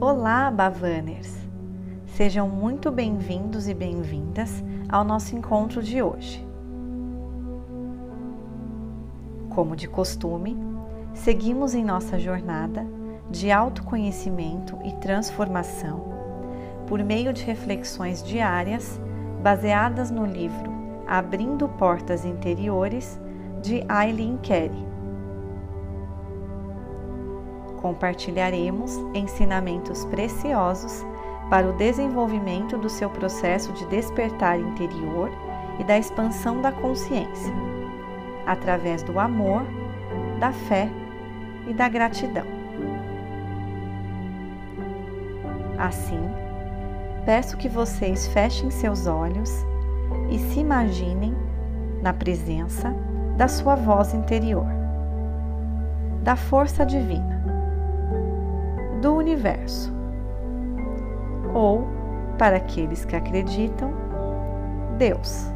Olá, Bavaners! Sejam muito bem-vindos e bem-vindas ao nosso encontro de hoje. Como de costume, seguimos em nossa jornada de autoconhecimento e transformação por meio de reflexões diárias baseadas no livro Abrindo Portas Interiores de Eileen Carey. Compartilharemos ensinamentos preciosos para o desenvolvimento do seu processo de despertar interior e da expansão da consciência, através do amor, da fé e da gratidão. Assim, peço que vocês fechem seus olhos e se imaginem na presença da sua voz interior, da força divina, do universo, ou, para aqueles que acreditam, Deus.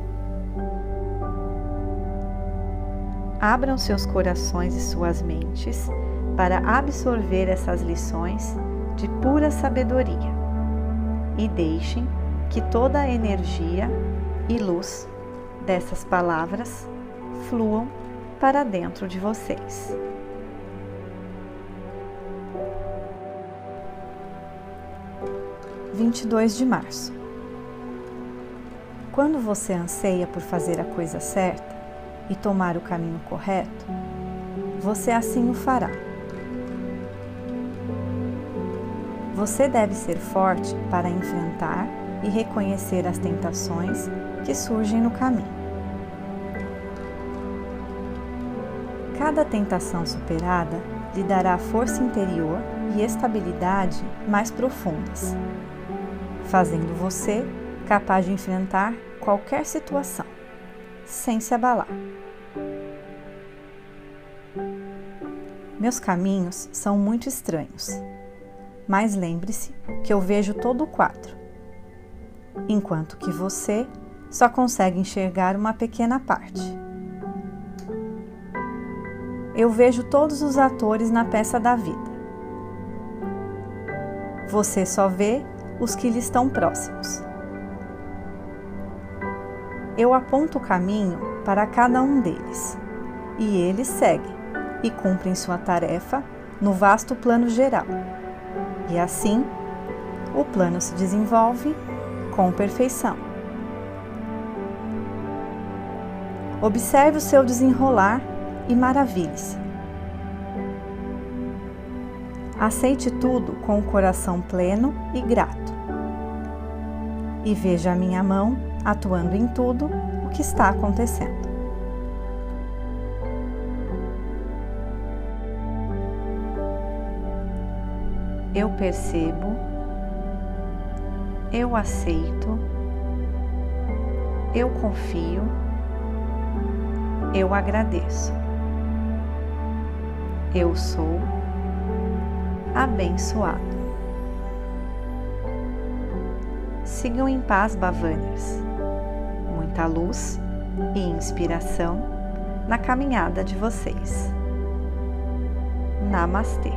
Abram seus corações e suas mentes para absorver essas lições de pura sabedoria e deixem que toda a energia e luz dessas palavras fluam para dentro de vocês. Vinte e dois de março. Quando você anseia por fazer a coisa certa e tomar o caminho correto, você assim o fará. Você deve ser forte para enfrentar e reconhecer as tentações que surgem no caminho. Cada tentação superada lhe dará força interior e estabilidade mais profundas, fazendo você capaz de enfrentar qualquer situação, sem se abalar. Meus caminhos são muito estranhos, mas lembre-se que eu vejo todo o quadro, enquanto que você só consegue enxergar uma pequena parte. Eu vejo todos os atores na peça da vida. Você só vê os que lhe estão próximos. Eu aponto o caminho para cada um deles, e eles seguem e cumprem sua tarefa no vasto plano geral. E assim, o plano se desenvolve com perfeição. Observe o seu desenrolar e maravilhe-se. Aceite tudo com o coração pleno e grato. E veja a minha mão atuando em tudo o que está acontecendo. Eu percebo, eu aceito, eu confio eu agradeço. Eu sou abençoado. Sigam em paz, Bavanias. Muita luz e inspiração na caminhada de vocês. Namastê.